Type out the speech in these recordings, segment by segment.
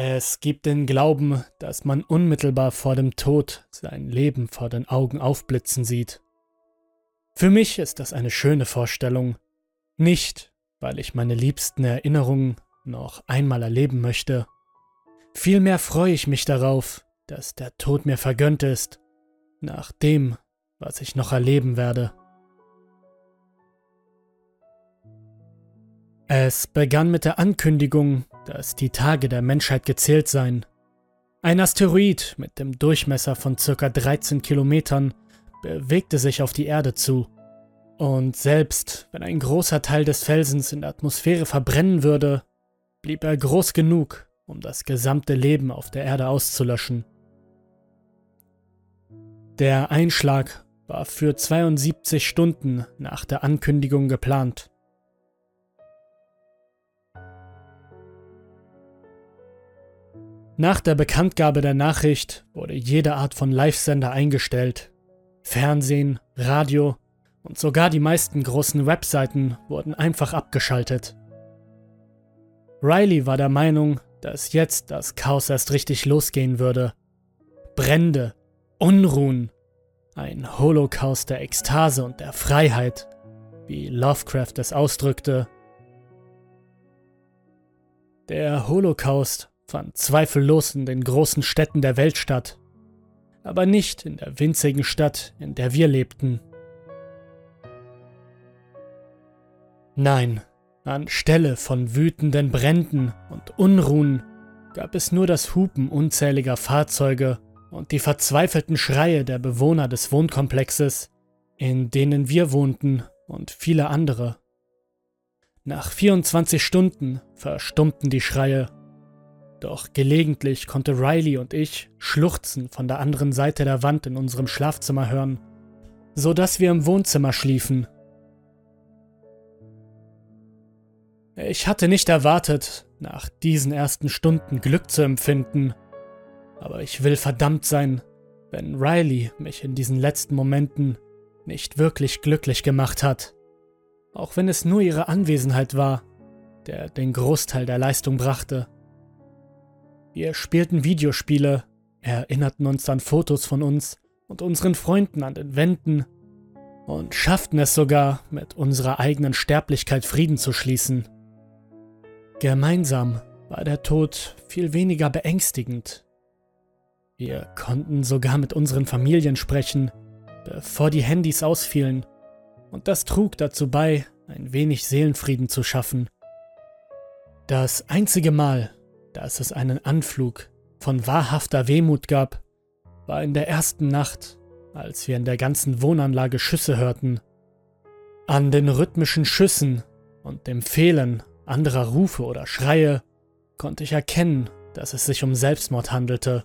Es gibt den Glauben, dass man unmittelbar vor dem Tod sein Leben vor den Augen aufblitzen sieht. Für mich ist das eine schöne Vorstellung, nicht weil ich meine liebsten Erinnerungen noch einmal erleben möchte. Vielmehr freue ich mich darauf, dass der Tod mir vergönnt ist, nach dem, was ich noch erleben werde. Es begann mit der Ankündigung, dass die Tage der Menschheit gezählt seien. Ein Asteroid mit dem Durchmesser von ca. 13 Kilometern bewegte sich auf die Erde zu. Und selbst wenn ein großer Teil des Felsens in der Atmosphäre verbrennen würde, blieb er groß genug, um das gesamte Leben auf der Erde auszulöschen. Der Einschlag war für 72 Stunden nach der Ankündigung geplant. Nach der Bekanntgabe der Nachricht wurde jede Art von Live-Sender eingestellt. Fernsehen, Radio und sogar die meisten großen Webseiten wurden einfach abgeschaltet. Riley war der Meinung, dass jetzt das Chaos erst richtig losgehen würde. Brände, Unruhen, ein Holocaust der Ekstase und der Freiheit, wie Lovecraft es ausdrückte. Der Holocaust fand zweifellos in den großen Städten der Welt statt, aber nicht in der winzigen Stadt, in der wir lebten. Nein, anstelle von wütenden Bränden und Unruhen gab es nur das Hupen unzähliger Fahrzeuge und die verzweifelten Schreie der Bewohner des Wohnkomplexes, in denen wir wohnten und viele andere. Nach 24 Stunden verstummten die Schreie doch gelegentlich konnte Riley und ich Schluchzen von der anderen Seite der Wand in unserem Schlafzimmer hören, so dass wir im Wohnzimmer schliefen. Ich hatte nicht erwartet, nach diesen ersten Stunden Glück zu empfinden, aber ich will verdammt sein, wenn Riley mich in diesen letzten Momenten nicht wirklich glücklich gemacht hat, auch wenn es nur ihre Anwesenheit war, der den Großteil der Leistung brachte. Wir spielten Videospiele, erinnerten uns an Fotos von uns und unseren Freunden an den Wänden und schafften es sogar, mit unserer eigenen Sterblichkeit Frieden zu schließen. Gemeinsam war der Tod viel weniger beängstigend. Wir konnten sogar mit unseren Familien sprechen, bevor die Handys ausfielen, und das trug dazu bei, ein wenig Seelenfrieden zu schaffen. Das einzige Mal, dass es einen Anflug von wahrhafter Wehmut gab, war in der ersten Nacht, als wir in der ganzen Wohnanlage Schüsse hörten. An den rhythmischen Schüssen und dem Fehlen anderer Rufe oder Schreie konnte ich erkennen, dass es sich um Selbstmord handelte.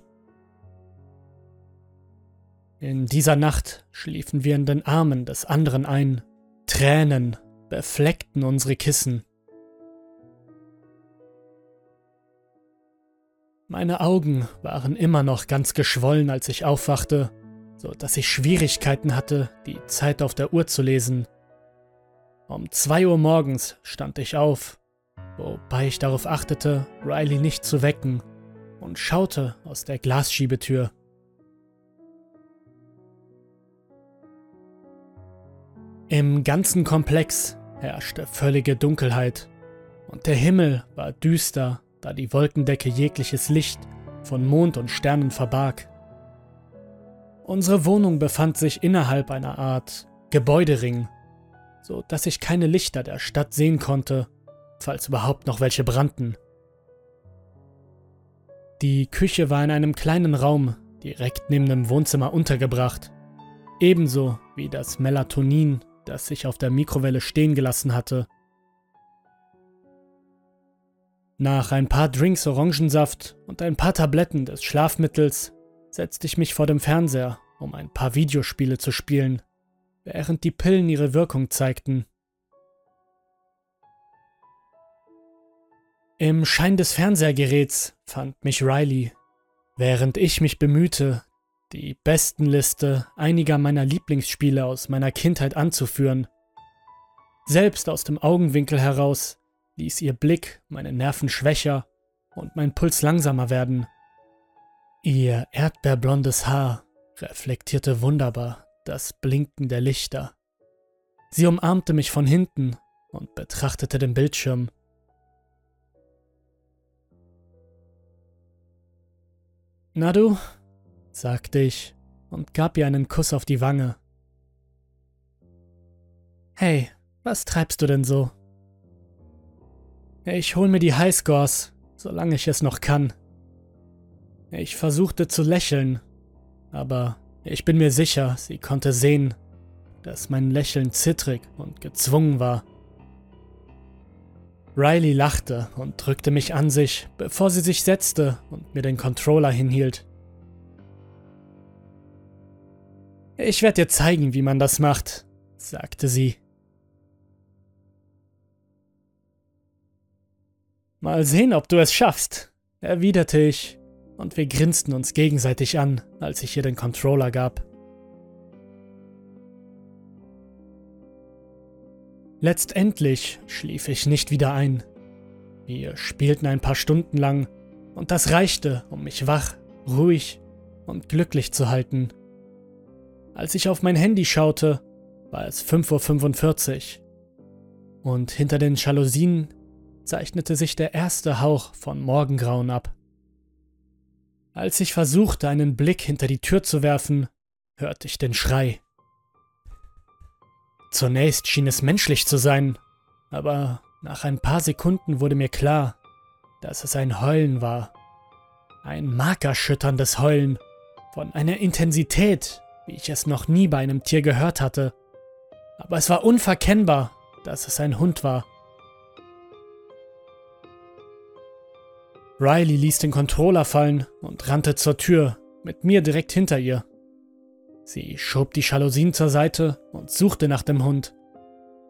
In dieser Nacht schliefen wir in den Armen des anderen ein. Tränen befleckten unsere Kissen. Meine Augen waren immer noch ganz geschwollen, als ich aufwachte, so dass ich Schwierigkeiten hatte, die Zeit auf der Uhr zu lesen. Um zwei Uhr morgens stand ich auf, wobei ich darauf achtete, Riley nicht zu wecken, und schaute aus der Glasschiebetür. Im ganzen Komplex herrschte völlige Dunkelheit, und der Himmel war düster da die Wolkendecke jegliches Licht von Mond und Sternen verbarg. Unsere Wohnung befand sich innerhalb einer Art Gebäudering, so dass ich keine Lichter der Stadt sehen konnte, falls überhaupt noch welche brannten. Die Küche war in einem kleinen Raum direkt neben dem Wohnzimmer untergebracht, ebenso wie das Melatonin, das sich auf der Mikrowelle stehen gelassen hatte Nach ein paar Drinks Orangensaft und ein paar Tabletten des Schlafmittels setzte ich mich vor dem Fernseher, um ein paar Videospiele zu spielen, während die Pillen ihre Wirkung zeigten. Im Schein des Fernsehgeräts fand mich Riley, während ich mich bemühte, die Bestenliste einiger meiner Lieblingsspiele aus meiner Kindheit anzuführen. Selbst aus dem Augenwinkel heraus ließ ihr Blick meine Nerven schwächer und mein Puls langsamer werden. Ihr erdbeerblondes Haar reflektierte wunderbar das Blinken der Lichter. Sie umarmte mich von hinten und betrachtete den Bildschirm. Na du, sagte ich und gab ihr einen Kuss auf die Wange. Hey, was treibst du denn so? Ich hol mir die Highscores, solange ich es noch kann. Ich versuchte zu lächeln, aber ich bin mir sicher, sie konnte sehen, dass mein Lächeln zittrig und gezwungen war. Riley lachte und drückte mich an sich, bevor sie sich setzte und mir den Controller hinhielt. Ich werde dir zeigen, wie man das macht, sagte sie. Mal sehen, ob du es schaffst, erwiderte ich, und wir grinsten uns gegenseitig an, als ich ihr den Controller gab. Letztendlich schlief ich nicht wieder ein. Wir spielten ein paar Stunden lang und das reichte, um mich wach, ruhig und glücklich zu halten. Als ich auf mein Handy schaute, war es 5.45 Uhr und hinter den Jalousien zeichnete sich der erste Hauch von Morgengrauen ab. Als ich versuchte, einen Blick hinter die Tür zu werfen, hörte ich den Schrei. Zunächst schien es menschlich zu sein, aber nach ein paar Sekunden wurde mir klar, dass es ein Heulen war. Ein markerschütterndes Heulen von einer Intensität, wie ich es noch nie bei einem Tier gehört hatte. Aber es war unverkennbar, dass es ein Hund war. Riley ließ den Controller fallen und rannte zur Tür, mit mir direkt hinter ihr. Sie schob die Jalousien zur Seite und suchte nach dem Hund,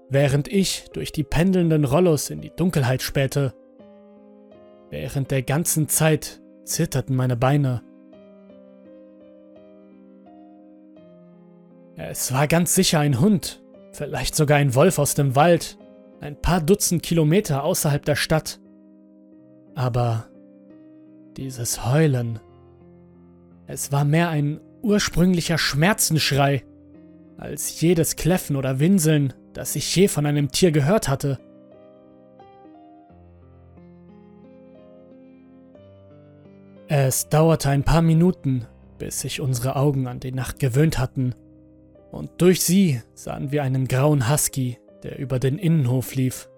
während ich durch die pendelnden Rollos in die Dunkelheit spähte. Während der ganzen Zeit zitterten meine Beine. Es war ganz sicher ein Hund, vielleicht sogar ein Wolf aus dem Wald, ein paar Dutzend Kilometer außerhalb der Stadt. Aber dieses Heulen, es war mehr ein ursprünglicher Schmerzenschrei, als jedes Kläffen oder Winseln, das ich je von einem Tier gehört hatte. Es dauerte ein paar Minuten, bis sich unsere Augen an die Nacht gewöhnt hatten, und durch sie sahen wir einen grauen Husky, der über den Innenhof lief.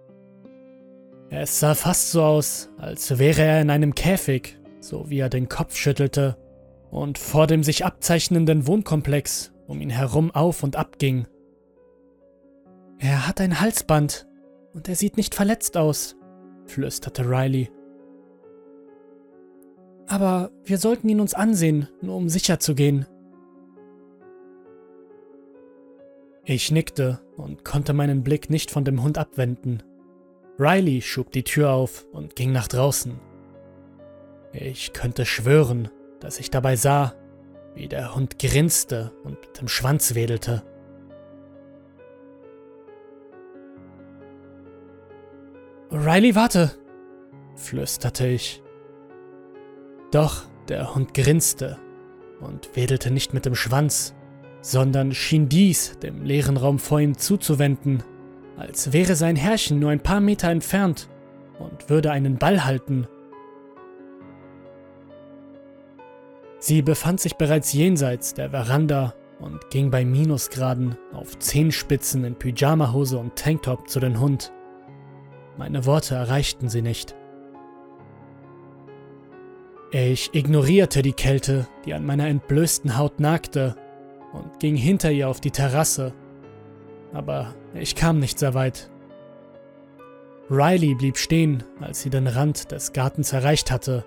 Es sah fast so aus, als wäre er in einem Käfig, so wie er den Kopf schüttelte und vor dem sich abzeichnenden Wohnkomplex um ihn herum auf und ab ging. Er hat ein Halsband und er sieht nicht verletzt aus, flüsterte Riley. Aber wir sollten ihn uns ansehen, nur um sicher zu gehen. Ich nickte und konnte meinen Blick nicht von dem Hund abwenden. Riley schob die Tür auf und ging nach draußen. Ich könnte schwören, dass ich dabei sah, wie der Hund grinste und mit dem Schwanz wedelte. Riley, warte, flüsterte ich. Doch der Hund grinste und wedelte nicht mit dem Schwanz, sondern schien dies dem leeren Raum vor ihm zuzuwenden, als wäre sein Herrchen nur ein paar Meter entfernt und würde einen Ball halten Sie befand sich bereits jenseits der Veranda und ging bei Minusgraden auf Zehenspitzen in Pyjamahose und Tanktop zu den Hund. Meine Worte erreichten sie nicht. Ich ignorierte die Kälte, die an meiner entblößten Haut nagte, und ging hinter ihr auf die Terrasse. Aber ich kam nicht sehr weit. Riley blieb stehen, als sie den Rand des Gartens erreicht hatte,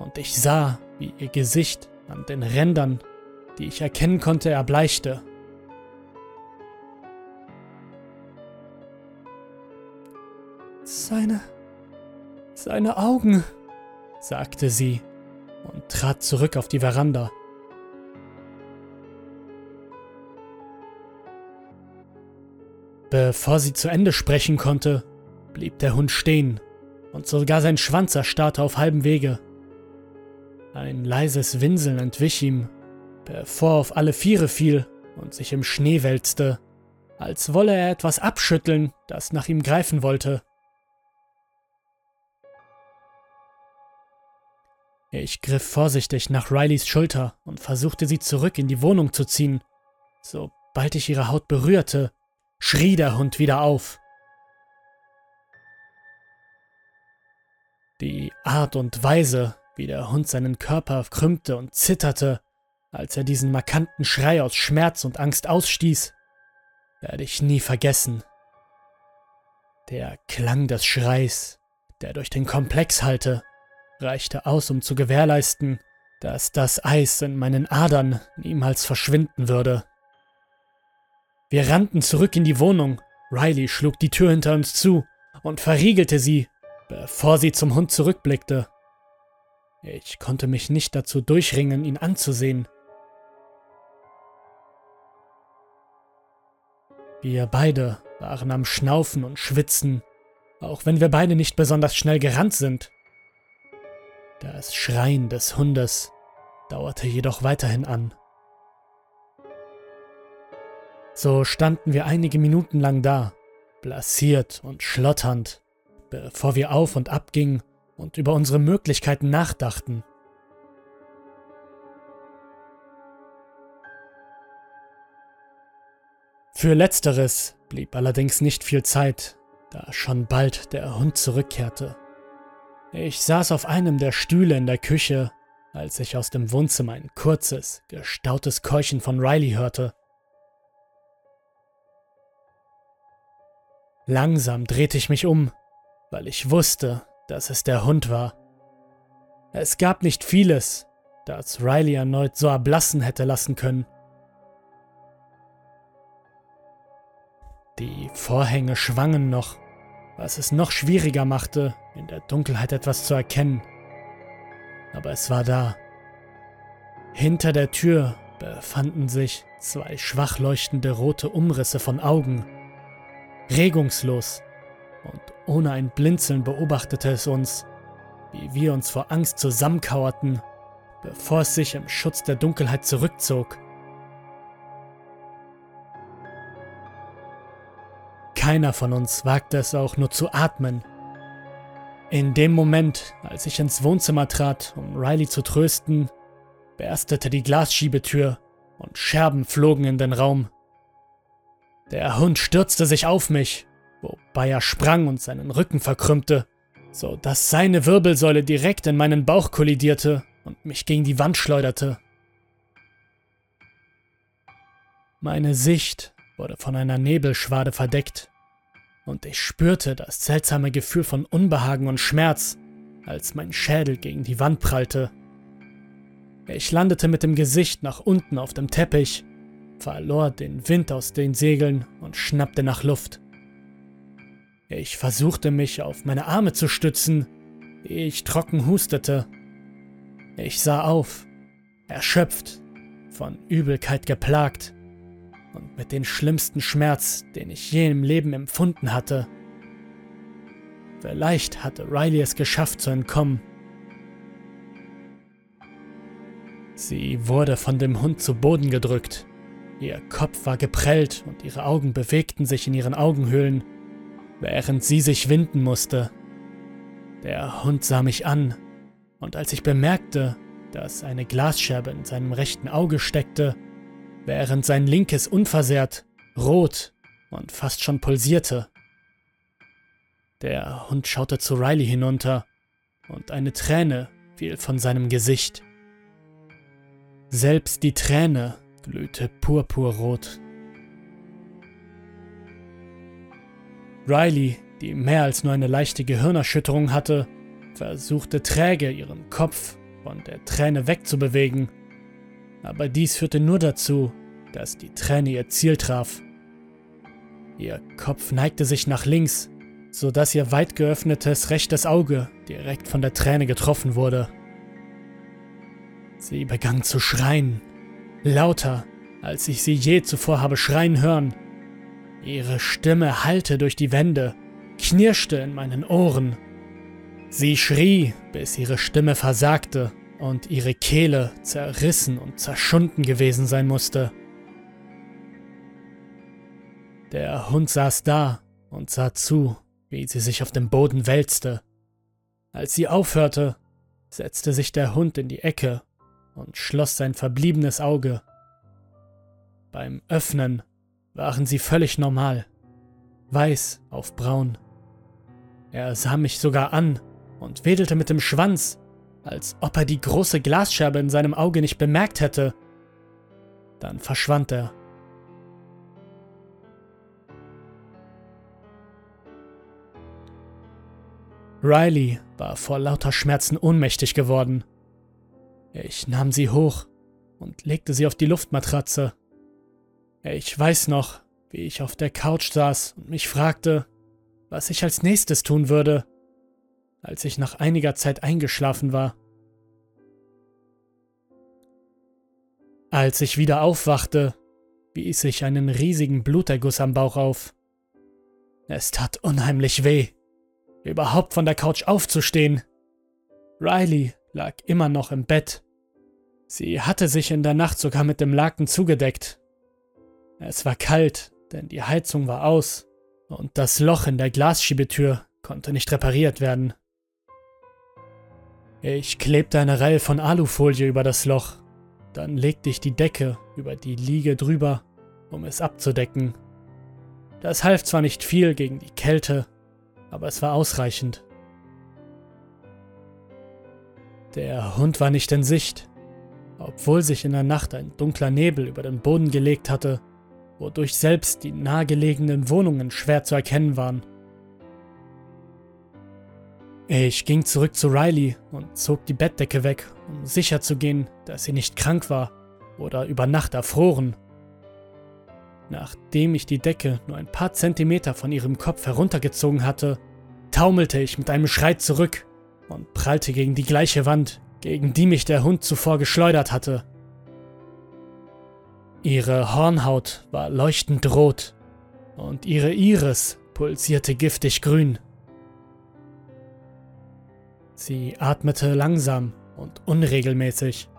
und ich sah, wie ihr Gesicht an den Rändern, die ich erkennen konnte, erbleichte. Seine. seine Augen, sagte sie und trat zurück auf die Veranda. Bevor sie zu Ende sprechen konnte, blieb der Hund stehen und sogar sein Schwanz erstarrte auf halbem Wege. Ein leises Winseln entwich ihm, bevor er auf alle Viere fiel und sich im Schnee wälzte, als wolle er etwas abschütteln, das nach ihm greifen wollte. Ich griff vorsichtig nach Rileys Schulter und versuchte sie zurück in die Wohnung zu ziehen. Sobald ich ihre Haut berührte, schrie der Hund wieder auf. Die Art und Weise, wie der Hund seinen Körper krümmte und zitterte, als er diesen markanten Schrei aus Schmerz und Angst ausstieß, werde ich nie vergessen. Der Klang des Schreis, der durch den Komplex hallte, reichte aus, um zu gewährleisten, dass das Eis in meinen Adern niemals verschwinden würde. Wir rannten zurück in die Wohnung. Riley schlug die Tür hinter uns zu und verriegelte sie, bevor sie zum Hund zurückblickte. Ich konnte mich nicht dazu durchringen, ihn anzusehen. Wir beide waren am Schnaufen und Schwitzen, auch wenn wir beide nicht besonders schnell gerannt sind. Das Schreien des Hundes dauerte jedoch weiterhin an. So standen wir einige Minuten lang da, blasiert und schlotternd, bevor wir auf und ab gingen und über unsere Möglichkeiten nachdachten. Für letzteres blieb allerdings nicht viel Zeit, da schon bald der Hund zurückkehrte. Ich saß auf einem der Stühle in der Küche, als ich aus dem Wohnzimmer ein kurzes, gestautes Keuchen von Riley hörte. Langsam drehte ich mich um, weil ich wusste, dass es der Hund war. Es gab nicht vieles, das Riley erneut so erblassen hätte lassen können. Die Vorhänge schwangen noch, was es noch schwieriger machte, in der Dunkelheit etwas zu erkennen. Aber es war da. Hinter der Tür befanden sich zwei schwach leuchtende rote Umrisse von Augen. Regungslos und ohne ein Blinzeln beobachtete es uns, wie wir uns vor Angst zusammenkauerten, bevor es sich im Schutz der Dunkelheit zurückzog. Keiner von uns wagte es auch nur zu atmen. In dem Moment, als ich ins Wohnzimmer trat, um Riley zu trösten, berstete die Glasschiebetür und Scherben flogen in den Raum. Der Hund stürzte sich auf mich, wobei er sprang und seinen Rücken verkrümmte, so dass seine Wirbelsäule direkt in meinen Bauch kollidierte und mich gegen die Wand schleuderte. Meine Sicht wurde von einer Nebelschwade verdeckt und ich spürte das seltsame Gefühl von Unbehagen und Schmerz, als mein Schädel gegen die Wand prallte. Ich landete mit dem Gesicht nach unten auf dem Teppich, verlor den Wind aus den Segeln und schnappte nach Luft. Ich versuchte mich auf meine Arme zu stützen, ich trocken hustete. Ich sah auf, erschöpft, von Übelkeit geplagt und mit dem schlimmsten Schmerz, den ich je im Leben empfunden hatte. Vielleicht hatte Riley es geschafft zu entkommen. Sie wurde von dem Hund zu Boden gedrückt. Ihr Kopf war geprellt und ihre Augen bewegten sich in ihren Augenhöhlen, während sie sich winden musste. Der Hund sah mich an, und als ich bemerkte, dass eine Glasscherbe in seinem rechten Auge steckte, während sein linkes unversehrt, rot und fast schon pulsierte. Der Hund schaute zu Riley hinunter und eine Träne fiel von seinem Gesicht. Selbst die Träne glühte purpurrot. Riley, die mehr als nur eine leichte Gehirnerschütterung hatte, versuchte träge ihren Kopf von der Träne wegzubewegen aber dies führte nur dazu, dass die Träne ihr Ziel traf. Ihr Kopf neigte sich nach links, so dass ihr weit geöffnetes rechtes Auge direkt von der Träne getroffen wurde. Sie begann zu schreien, lauter, als ich sie je zuvor habe schreien hören. Ihre Stimme hallte durch die Wände, knirschte in meinen Ohren. Sie schrie, bis ihre Stimme versagte und ihre Kehle zerrissen und zerschunden gewesen sein musste. Der Hund saß da und sah zu, wie sie sich auf dem Boden wälzte. Als sie aufhörte, setzte sich der Hund in die Ecke und schloss sein verbliebenes Auge. Beim Öffnen waren sie völlig normal, weiß auf braun. Er sah mich sogar an und wedelte mit dem Schwanz, als ob er die große Glasscherbe in seinem Auge nicht bemerkt hätte. Dann verschwand er. Riley war vor lauter Schmerzen ohnmächtig geworden. Ich nahm sie hoch und legte sie auf die Luftmatratze. Ich weiß noch, wie ich auf der Couch saß und mich fragte, was ich als nächstes tun würde, als ich nach einiger Zeit eingeschlafen war. Als ich wieder aufwachte, wies ich einen riesigen Bluterguss am Bauch auf. Es tat unheimlich weh, überhaupt von der Couch aufzustehen. Riley lag immer noch im Bett. Sie hatte sich in der Nacht sogar mit dem Laken zugedeckt. Es war kalt, denn die Heizung war aus und das Loch in der Glasschiebetür konnte nicht repariert werden. Ich klebte eine Reihe von Alufolie über das Loch, dann legte ich die Decke über die Liege drüber, um es abzudecken. Das half zwar nicht viel gegen die Kälte, aber es war ausreichend. Der Hund war nicht in Sicht, obwohl sich in der Nacht ein dunkler Nebel über den Boden gelegt hatte, wodurch selbst die nahegelegenen Wohnungen schwer zu erkennen waren. Ich ging zurück zu Riley und zog die Bettdecke weg, um sicher zu gehen, dass sie nicht krank war oder über Nacht erfroren. Nachdem ich die Decke nur ein paar Zentimeter von ihrem Kopf heruntergezogen hatte, taumelte ich mit einem Schrei zurück und prallte gegen die gleiche Wand, gegen die mich der Hund zuvor geschleudert hatte. Ihre Hornhaut war leuchtend rot und ihre Iris pulsierte giftig grün. Sie atmete langsam und unregelmäßig,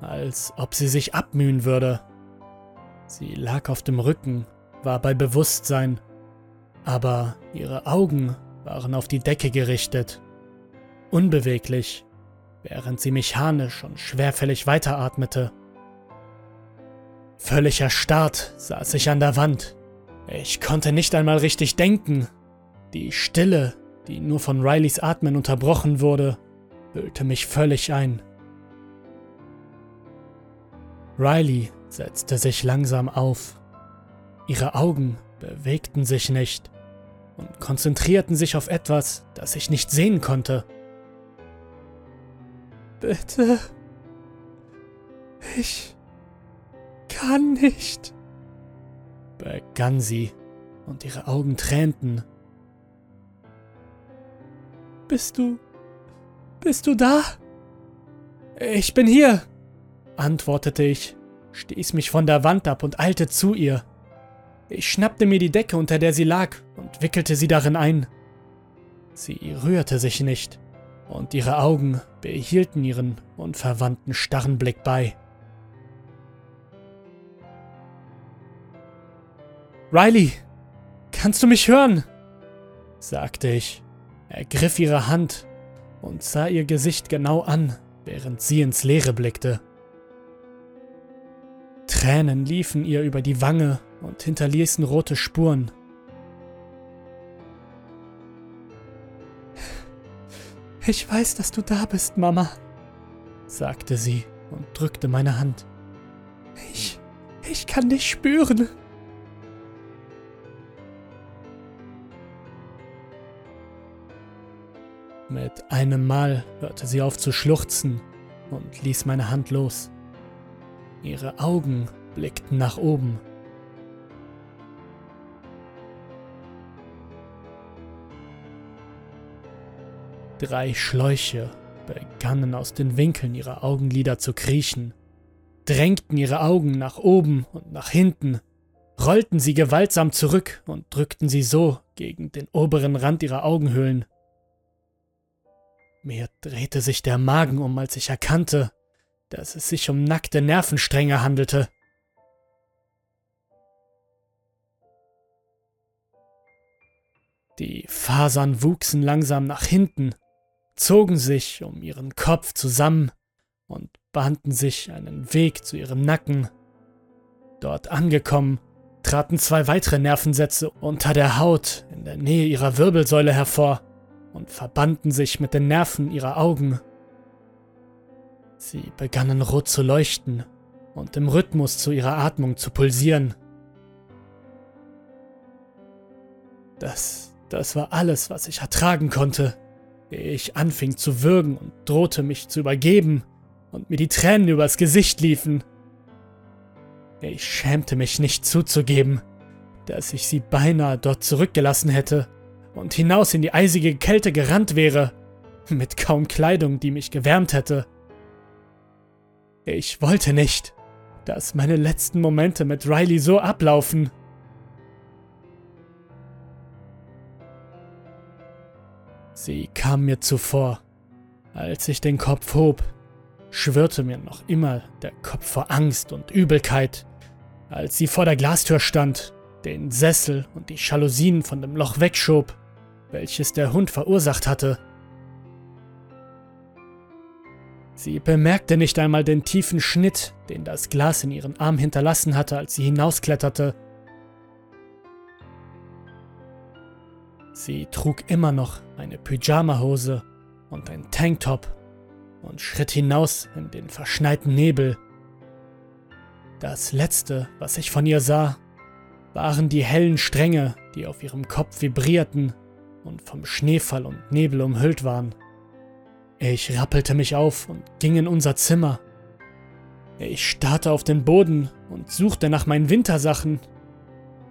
als ob sie sich abmühen würde. Sie lag auf dem Rücken, war bei Bewusstsein, aber ihre Augen waren auf die Decke gerichtet, unbeweglich, während sie mechanisch und schwerfällig weiteratmete. Völlig erstarrt saß ich an der Wand. Ich konnte nicht einmal richtig denken. Die Stille, die nur von Rileys Atmen unterbrochen wurde, hüllte mich völlig ein. Riley setzte sich langsam auf. Ihre Augen bewegten sich nicht und konzentrierten sich auf etwas, das ich nicht sehen konnte. Bitte. Ich kann nicht, begann sie, und ihre Augen tränten. Bist du. Bist du da? Ich bin hier, antwortete ich, stieß mich von der Wand ab und eilte zu ihr. Ich schnappte mir die Decke, unter der sie lag, und wickelte sie darin ein. Sie rührte sich nicht, und ihre Augen behielten ihren unverwandten starren Blick bei. Riley, kannst du mich hören? sagte ich, ergriff ihre Hand und sah ihr Gesicht genau an, während sie ins Leere blickte. Tränen liefen ihr über die Wange und hinterließen rote Spuren. Ich weiß, dass du da bist, Mama, sagte sie und drückte meine Hand. Ich, ich kann dich spüren. Mit einem Mal hörte sie auf zu schluchzen und ließ meine Hand los. Ihre Augen blickten nach oben. Drei Schläuche begannen aus den Winkeln ihrer Augenlider zu kriechen, drängten ihre Augen nach oben und nach hinten, rollten sie gewaltsam zurück und drückten sie so gegen den oberen Rand ihrer Augenhöhlen. Mir drehte sich der Magen um, als ich erkannte, dass es sich um nackte Nervenstränge handelte. Die Fasern wuchsen langsam nach hinten, zogen sich um ihren Kopf zusammen und bahnten sich einen Weg zu ihrem Nacken. Dort angekommen, traten zwei weitere Nervensätze unter der Haut in der Nähe ihrer Wirbelsäule hervor und verbanden sich mit den Nerven ihrer Augen. Sie begannen rot zu leuchten und im Rhythmus zu ihrer Atmung zu pulsieren. Das, das war alles, was ich ertragen konnte, ich anfing zu würgen und drohte mich zu übergeben und mir die Tränen übers Gesicht liefen. Ich schämte mich nicht zuzugeben, dass ich sie beinahe dort zurückgelassen hätte und hinaus in die eisige Kälte gerannt wäre, mit kaum Kleidung, die mich gewärmt hätte. Ich wollte nicht, dass meine letzten Momente mit Riley so ablaufen. Sie kam mir zuvor. Als ich den Kopf hob, schwirrte mir noch immer der Kopf vor Angst und Übelkeit, als sie vor der Glastür stand, den Sessel und die Jalousien von dem Loch wegschob, welches der Hund verursacht hatte. Sie bemerkte nicht einmal den tiefen Schnitt, den das Glas in ihren Arm hinterlassen hatte, als sie hinauskletterte. Sie trug immer noch eine Pyjamahose und ein Tanktop und schritt hinaus in den verschneiten Nebel. Das letzte, was ich von ihr sah, waren die hellen Stränge, die auf ihrem Kopf vibrierten und vom Schneefall und Nebel umhüllt waren. Ich rappelte mich auf und ging in unser Zimmer. Ich starrte auf den Boden und suchte nach meinen Wintersachen.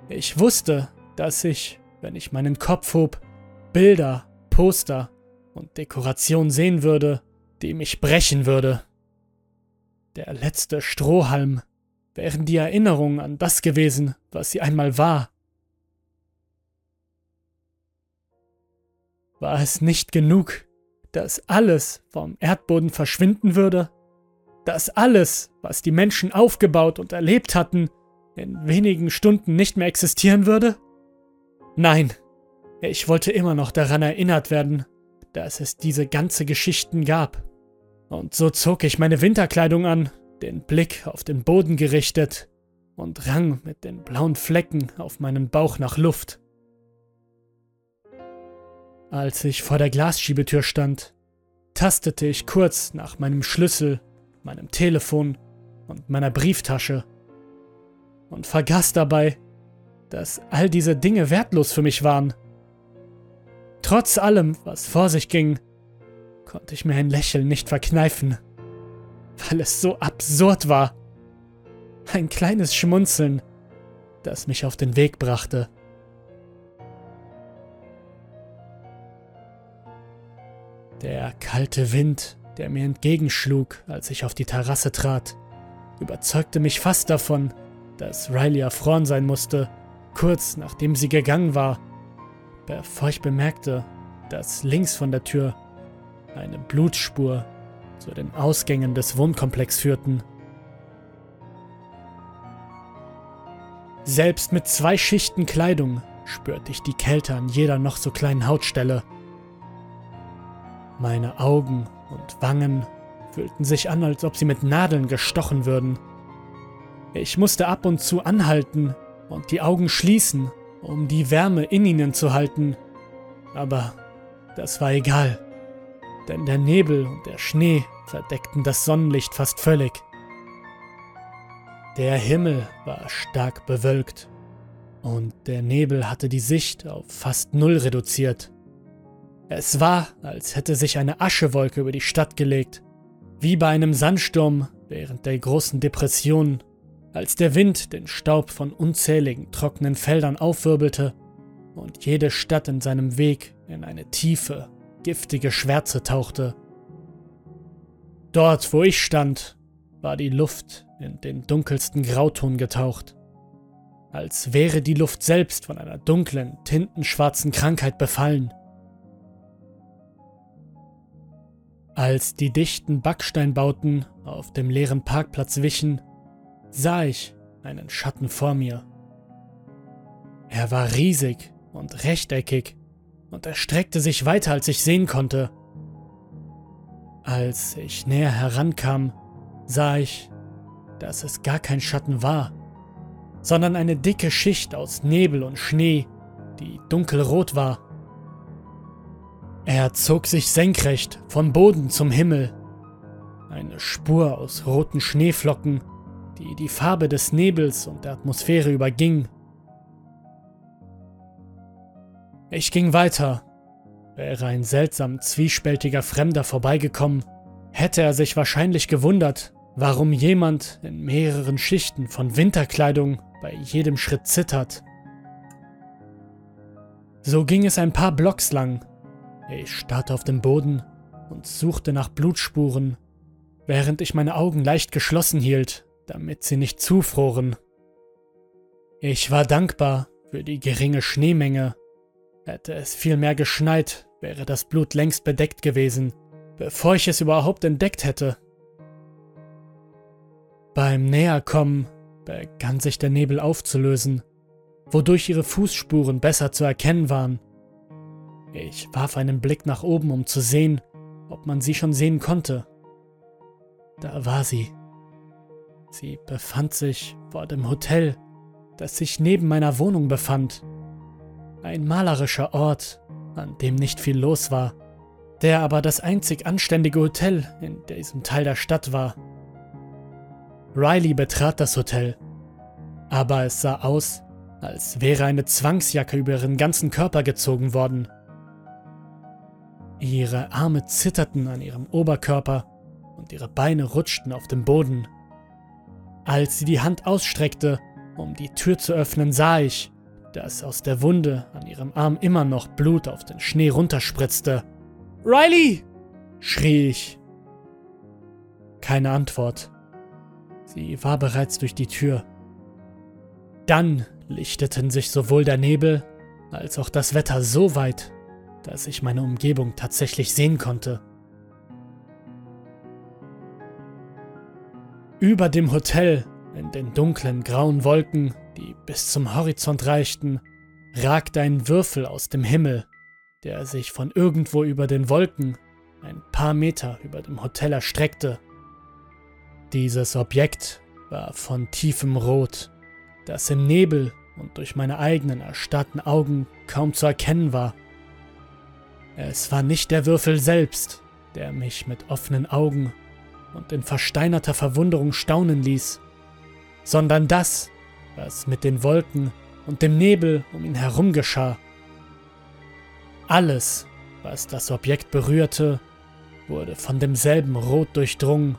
Ich wusste, dass ich, wenn ich meinen Kopf hob, Bilder, Poster und Dekorationen sehen würde, die mich brechen würde. Der letzte Strohhalm wären die Erinnerungen an das gewesen, was sie einmal war. War es nicht genug, dass alles vom Erdboden verschwinden würde? Dass alles, was die Menschen aufgebaut und erlebt hatten, in wenigen Stunden nicht mehr existieren würde? Nein, ich wollte immer noch daran erinnert werden, dass es diese ganze Geschichten gab. Und so zog ich meine Winterkleidung an, den Blick auf den Boden gerichtet und rang mit den blauen Flecken auf meinem Bauch nach Luft. Als ich vor der Glasschiebetür stand, tastete ich kurz nach meinem Schlüssel, meinem Telefon und meiner Brieftasche und vergaß dabei, dass all diese Dinge wertlos für mich waren. Trotz allem, was vor sich ging, konnte ich mir ein Lächeln nicht verkneifen, weil es so absurd war. Ein kleines Schmunzeln, das mich auf den Weg brachte. Der kalte Wind, der mir entgegenschlug, als ich auf die Terrasse trat, überzeugte mich fast davon, dass Riley erfroren sein musste, kurz nachdem sie gegangen war, bevor ich bemerkte, dass links von der Tür eine Blutspur zu den Ausgängen des Wohnkomplex führten. Selbst mit zwei Schichten Kleidung spürte ich die Kälte an jeder noch so kleinen Hautstelle. Meine Augen und Wangen fühlten sich an, als ob sie mit Nadeln gestochen würden. Ich musste ab und zu anhalten und die Augen schließen, um die Wärme in ihnen zu halten. Aber das war egal, denn der Nebel und der Schnee verdeckten das Sonnenlicht fast völlig. Der Himmel war stark bewölkt und der Nebel hatte die Sicht auf fast null reduziert. Es war, als hätte sich eine Aschewolke über die Stadt gelegt, wie bei einem Sandsturm während der großen Depression, als der Wind den Staub von unzähligen trockenen Feldern aufwirbelte und jede Stadt in seinem Weg in eine tiefe, giftige Schwärze tauchte. Dort, wo ich stand, war die Luft in den dunkelsten Grauton getaucht, als wäre die Luft selbst von einer dunklen, tintenschwarzen Krankheit befallen. Als die dichten Backsteinbauten auf dem leeren Parkplatz wichen, sah ich einen Schatten vor mir. Er war riesig und rechteckig und erstreckte sich weiter, als ich sehen konnte. Als ich näher herankam, sah ich, dass es gar kein Schatten war, sondern eine dicke Schicht aus Nebel und Schnee, die dunkelrot war. Er zog sich senkrecht vom Boden zum Himmel. Eine Spur aus roten Schneeflocken, die die Farbe des Nebels und der Atmosphäre überging. Ich ging weiter. Wäre ein seltsam zwiespältiger Fremder vorbeigekommen, hätte er sich wahrscheinlich gewundert, warum jemand in mehreren Schichten von Winterkleidung bei jedem Schritt zittert. So ging es ein paar Blocks lang, ich starrte auf den Boden und suchte nach Blutspuren, während ich meine Augen leicht geschlossen hielt, damit sie nicht zufroren. Ich war dankbar für die geringe Schneemenge. Hätte es viel mehr geschneit, wäre das Blut längst bedeckt gewesen, bevor ich es überhaupt entdeckt hätte. Beim Näherkommen begann sich der Nebel aufzulösen, wodurch ihre Fußspuren besser zu erkennen waren. Ich warf einen Blick nach oben, um zu sehen, ob man sie schon sehen konnte. Da war sie. Sie befand sich vor dem Hotel, das sich neben meiner Wohnung befand. Ein malerischer Ort, an dem nicht viel los war, der aber das einzig anständige Hotel in diesem Teil der Stadt war. Riley betrat das Hotel, aber es sah aus, als wäre eine Zwangsjacke über ihren ganzen Körper gezogen worden. Ihre Arme zitterten an ihrem Oberkörper und ihre Beine rutschten auf dem Boden. Als sie die Hand ausstreckte, um die Tür zu öffnen, sah ich, dass aus der Wunde an ihrem Arm immer noch Blut auf den Schnee runterspritzte. Riley! schrie ich. Keine Antwort. Sie war bereits durch die Tür. Dann lichteten sich sowohl der Nebel als auch das Wetter so weit, dass ich meine Umgebung tatsächlich sehen konnte. Über dem Hotel, in den dunklen grauen Wolken, die bis zum Horizont reichten, ragte ein Würfel aus dem Himmel, der sich von irgendwo über den Wolken ein paar Meter über dem Hotel erstreckte. Dieses Objekt war von tiefem Rot, das im Nebel und durch meine eigenen erstarrten Augen kaum zu erkennen war. Es war nicht der Würfel selbst, der mich mit offenen Augen und in versteinerter Verwunderung staunen ließ, sondern das, was mit den Wolken und dem Nebel um ihn herum geschah. Alles, was das Objekt berührte, wurde von demselben Rot durchdrungen,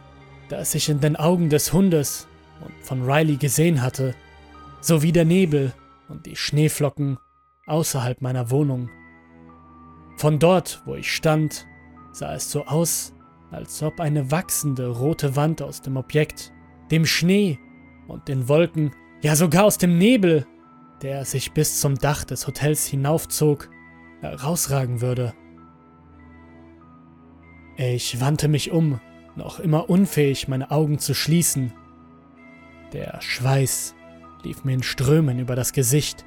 das ich in den Augen des Hundes und von Riley gesehen hatte, sowie der Nebel und die Schneeflocken außerhalb meiner Wohnung. Von dort, wo ich stand, sah es so aus, als ob eine wachsende rote Wand aus dem Objekt, dem Schnee und den Wolken, ja sogar aus dem Nebel, der sich bis zum Dach des Hotels hinaufzog, herausragen würde. Ich wandte mich um, noch immer unfähig, meine Augen zu schließen. Der Schweiß lief mir in Strömen über das Gesicht,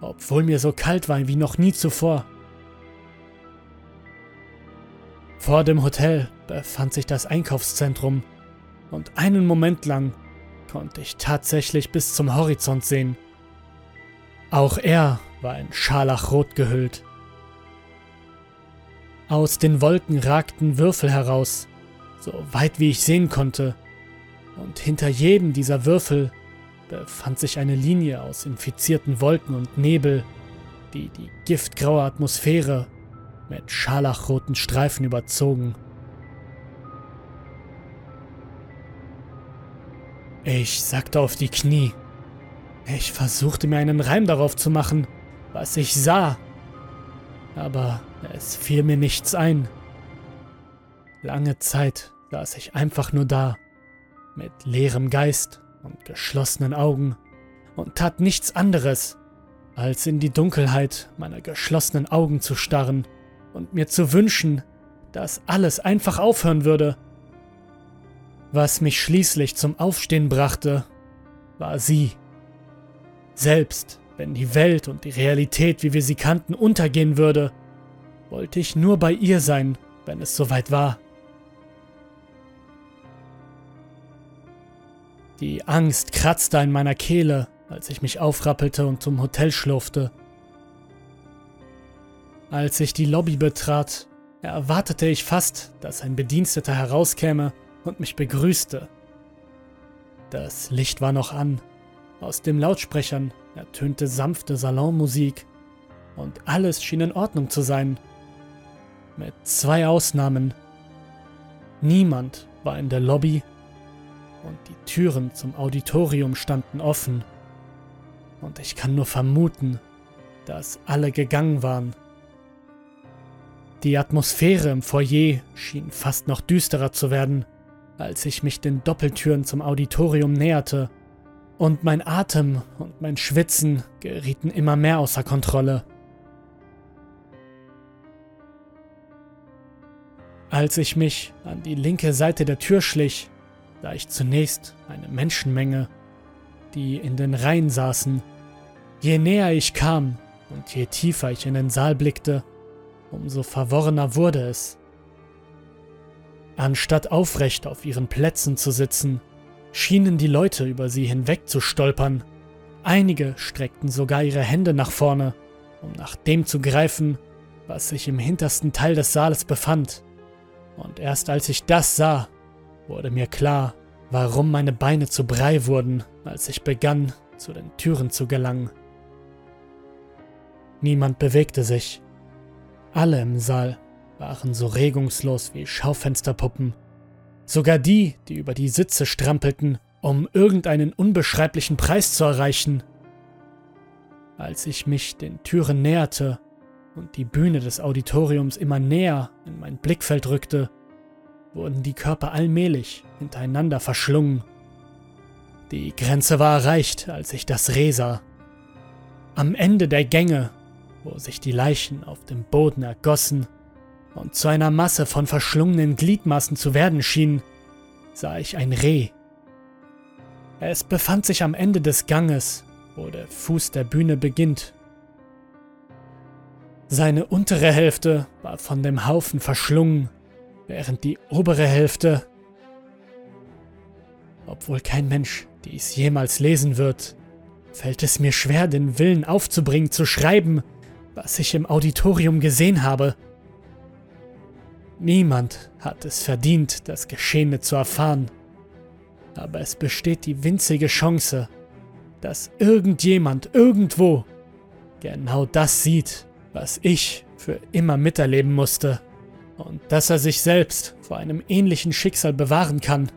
obwohl mir so kalt war wie noch nie zuvor. Vor dem Hotel befand sich das Einkaufszentrum und einen Moment lang konnte ich tatsächlich bis zum Horizont sehen. Auch er war in Scharlachrot gehüllt. Aus den Wolken ragten Würfel heraus, so weit wie ich sehen konnte, und hinter jedem dieser Würfel befand sich eine Linie aus infizierten Wolken und Nebel, die die giftgraue Atmosphäre mit scharlachroten Streifen überzogen. Ich sackte auf die Knie. Ich versuchte mir einen Reim darauf zu machen, was ich sah. Aber es fiel mir nichts ein. Lange Zeit saß ich einfach nur da, mit leerem Geist und geschlossenen Augen und tat nichts anderes, als in die Dunkelheit meiner geschlossenen Augen zu starren und mir zu wünschen, dass alles einfach aufhören würde. Was mich schließlich zum Aufstehen brachte, war sie. Selbst wenn die Welt und die Realität, wie wir sie kannten, untergehen würde, wollte ich nur bei ihr sein, wenn es soweit war. Die Angst kratzte in meiner Kehle, als ich mich aufrappelte und zum Hotel schlurfte. Als ich die Lobby betrat, erwartete ich fast, dass ein Bediensteter herauskäme und mich begrüßte. Das Licht war noch an. Aus den Lautsprechern ertönte sanfte Salonmusik und alles schien in Ordnung zu sein. Mit zwei Ausnahmen. Niemand war in der Lobby und die Türen zum Auditorium standen offen. Und ich kann nur vermuten, dass alle gegangen waren. Die Atmosphäre im Foyer schien fast noch düsterer zu werden, als ich mich den Doppeltüren zum Auditorium näherte, und mein Atem und mein Schwitzen gerieten immer mehr außer Kontrolle. Als ich mich an die linke Seite der Tür schlich, sah ich zunächst eine Menschenmenge, die in den Reihen saßen. Je näher ich kam und je tiefer ich in den Saal blickte, umso verworrener wurde es. Anstatt aufrecht auf ihren Plätzen zu sitzen, schienen die Leute über sie hinweg zu stolpern. Einige streckten sogar ihre Hände nach vorne, um nach dem zu greifen, was sich im hintersten Teil des Saales befand. Und erst als ich das sah, wurde mir klar, warum meine Beine zu Brei wurden, als ich begann, zu den Türen zu gelangen. Niemand bewegte sich. Alle im Saal waren so regungslos wie Schaufensterpuppen. Sogar die, die über die Sitze strampelten, um irgendeinen unbeschreiblichen Preis zu erreichen. Als ich mich den Türen näherte und die Bühne des Auditoriums immer näher in mein Blickfeld rückte, wurden die Körper allmählich hintereinander verschlungen. Die Grenze war erreicht, als ich das Reh sah. Am Ende der Gänge, wo sich die Leichen auf dem Boden ergossen und zu einer Masse von verschlungenen Gliedmaßen zu werden schienen, sah ich ein Reh. Es befand sich am Ende des Ganges, wo der Fuß der Bühne beginnt. Seine untere Hälfte war von dem Haufen verschlungen während die obere Hälfte, obwohl kein Mensch dies jemals lesen wird, fällt es mir schwer, den Willen aufzubringen, zu schreiben, was ich im Auditorium gesehen habe. Niemand hat es verdient, das Geschehene zu erfahren, aber es besteht die winzige Chance, dass irgendjemand irgendwo genau das sieht, was ich für immer miterleben musste und dass er sich selbst vor einem ähnlichen Schicksal bewahren kann.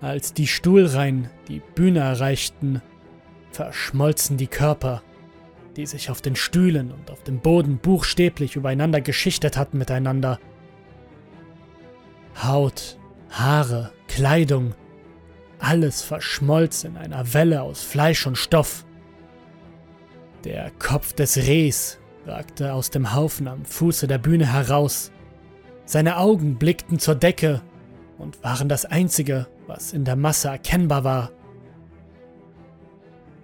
Als die Stuhlreihen die Bühne erreichten, verschmolzen die Körper, die sich auf den Stühlen und auf dem Boden buchstäblich übereinander geschichtet hatten miteinander. Haut, Haare, Kleidung, alles verschmolz in einer Welle aus Fleisch und Stoff. Der Kopf des Rehs ragte aus dem Haufen am Fuße der Bühne heraus. Seine Augen blickten zur Decke und waren das Einzige, was in der Masse erkennbar war.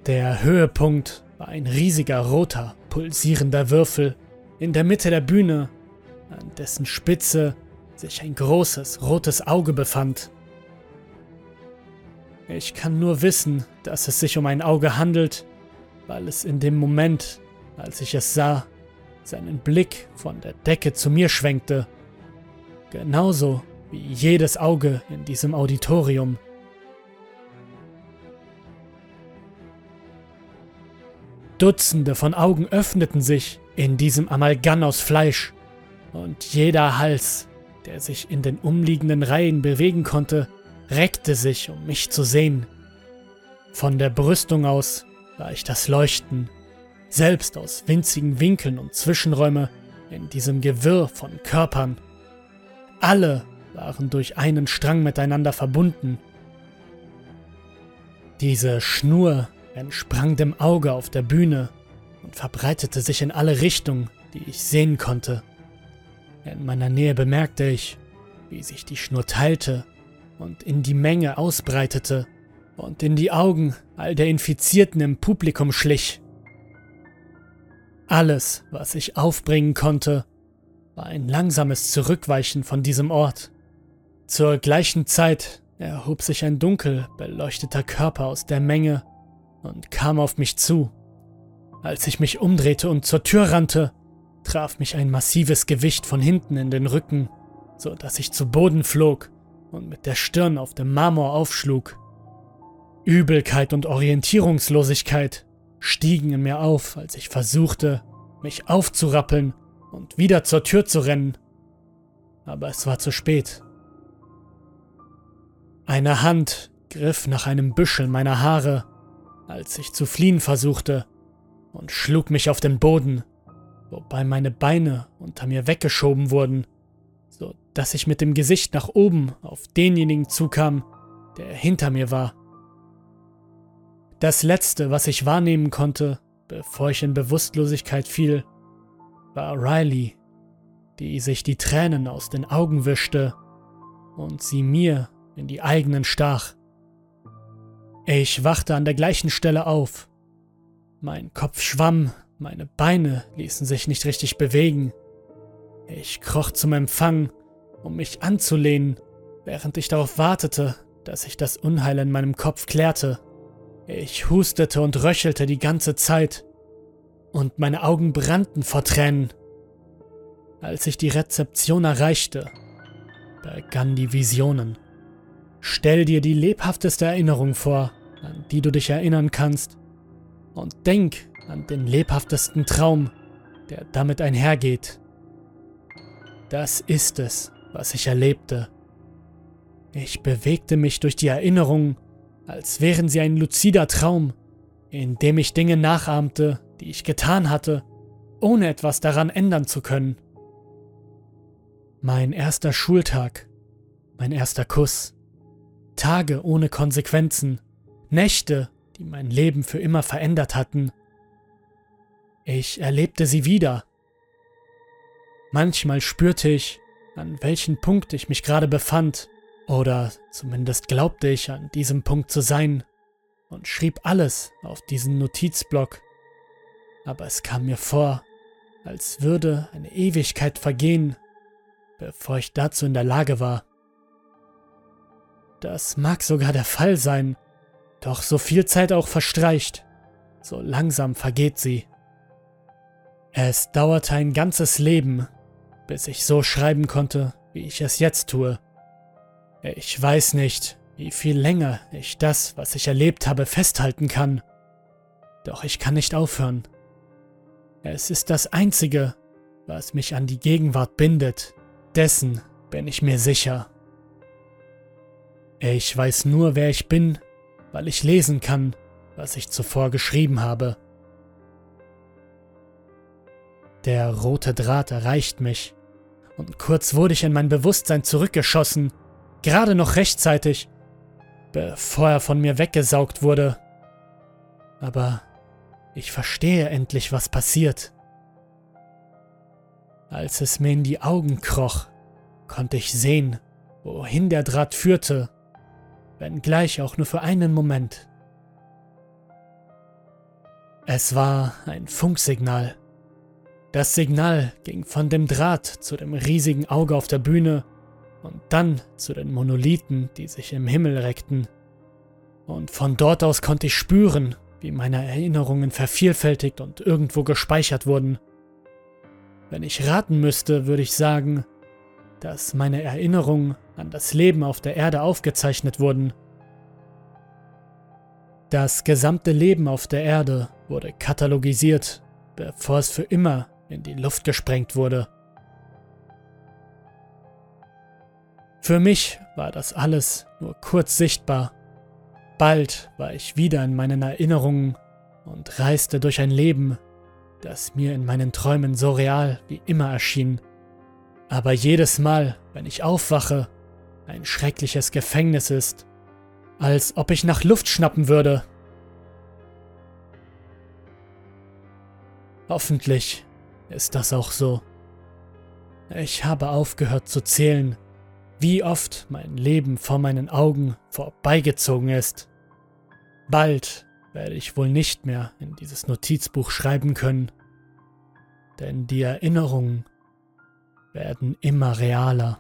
Der Höhepunkt war ein riesiger roter, pulsierender Würfel in der Mitte der Bühne, an dessen Spitze sich ein großes rotes Auge befand. Ich kann nur wissen, dass es sich um ein Auge handelt, weil es in dem Moment, als ich es sah, seinen Blick von der Decke zu mir schwenkte. Genauso wie jedes Auge in diesem Auditorium. Dutzende von Augen öffneten sich in diesem Amalgam aus Fleisch, und jeder Hals, der sich in den umliegenden Reihen bewegen konnte, reckte sich, um mich zu sehen. Von der Brüstung aus sah ich das Leuchten selbst aus winzigen Winkeln und Zwischenräume in diesem Gewirr von Körpern. Alle waren durch einen Strang miteinander verbunden. Diese Schnur entsprang dem Auge auf der Bühne und verbreitete sich in alle Richtungen, die ich sehen konnte. In meiner Nähe bemerkte ich, wie sich die Schnur teilte und in die Menge ausbreitete und in die Augen all der Infizierten im Publikum schlich. Alles, was ich aufbringen konnte, war ein langsames Zurückweichen von diesem Ort. Zur gleichen Zeit erhob sich ein dunkel beleuchteter Körper aus der Menge und kam auf mich zu. Als ich mich umdrehte und zur Tür rannte, traf mich ein massives Gewicht von hinten in den Rücken, so dass ich zu Boden flog und mit der Stirn auf dem Marmor aufschlug. Übelkeit und Orientierungslosigkeit stiegen in mir auf, als ich versuchte, mich aufzurappeln und wieder zur Tür zu rennen. Aber es war zu spät. Eine Hand griff nach einem Büschel meiner Haare, als ich zu fliehen versuchte, und schlug mich auf den Boden, wobei meine Beine unter mir weggeschoben wurden, so dass ich mit dem Gesicht nach oben auf denjenigen zukam, der hinter mir war. Das letzte, was ich wahrnehmen konnte, bevor ich in Bewusstlosigkeit fiel, war Riley, die sich die Tränen aus den Augen wischte und sie mir in die eigenen stach. Ich wachte an der gleichen Stelle auf. Mein Kopf schwamm, meine Beine ließen sich nicht richtig bewegen. Ich kroch zum Empfang, um mich anzulehnen, während ich darauf wartete, dass sich das Unheil in meinem Kopf klärte. Ich hustete und röchelte die ganze Zeit, und meine Augen brannten vor Tränen. Als ich die Rezeption erreichte, begannen die Visionen. Stell dir die lebhafteste Erinnerung vor, an die du dich erinnern kannst, und denk an den lebhaftesten Traum, der damit einhergeht. Das ist es, was ich erlebte. Ich bewegte mich durch die Erinnerungen als wären sie ein luzider Traum, in dem ich Dinge nachahmte, die ich getan hatte, ohne etwas daran ändern zu können. Mein erster Schultag, mein erster Kuss, Tage ohne Konsequenzen, Nächte, die mein Leben für immer verändert hatten. Ich erlebte sie wieder. Manchmal spürte ich, an welchem Punkt ich mich gerade befand oder zumindest glaubte ich an diesem Punkt zu sein und schrieb alles auf diesen Notizblock. Aber es kam mir vor, als würde eine Ewigkeit vergehen, bevor ich dazu in der Lage war. Das mag sogar der Fall sein, doch so viel Zeit auch verstreicht, so langsam vergeht sie. Es dauerte ein ganzes Leben, bis ich so schreiben konnte, wie ich es jetzt tue. Ich weiß nicht, wie viel länger ich das, was ich erlebt habe, festhalten kann. Doch ich kann nicht aufhören. Es ist das Einzige, was mich an die Gegenwart bindet. Dessen bin ich mir sicher. Ich weiß nur, wer ich bin, weil ich lesen kann, was ich zuvor geschrieben habe. Der rote Draht erreicht mich, und kurz wurde ich in mein Bewusstsein zurückgeschossen Gerade noch rechtzeitig, bevor er von mir weggesaugt wurde. Aber ich verstehe endlich, was passiert. Als es mir in die Augen kroch, konnte ich sehen, wohin der Draht führte, wenngleich auch nur für einen Moment. Es war ein Funksignal. Das Signal ging von dem Draht zu dem riesigen Auge auf der Bühne und dann zu den Monolithen, die sich im Himmel reckten. Und von dort aus konnte ich spüren, wie meine Erinnerungen vervielfältigt und irgendwo gespeichert wurden. Wenn ich raten müsste, würde ich sagen, dass meine Erinnerungen an das Leben auf der Erde aufgezeichnet wurden. Das gesamte Leben auf der Erde wurde katalogisiert, bevor es für immer in die Luft gesprengt wurde. Für mich war das alles nur kurz sichtbar. Bald war ich wieder in meinen Erinnerungen und reiste durch ein Leben, das mir in meinen Träumen so real wie immer erschien. Aber jedes Mal, wenn ich aufwache, ein schreckliches Gefängnis ist, als ob ich nach Luft schnappen würde. Hoffentlich ist das auch so. Ich habe aufgehört zu zählen, wie oft mein Leben vor meinen Augen vorbeigezogen ist. Bald werde ich wohl nicht mehr in dieses Notizbuch schreiben können, denn die Erinnerungen werden immer realer.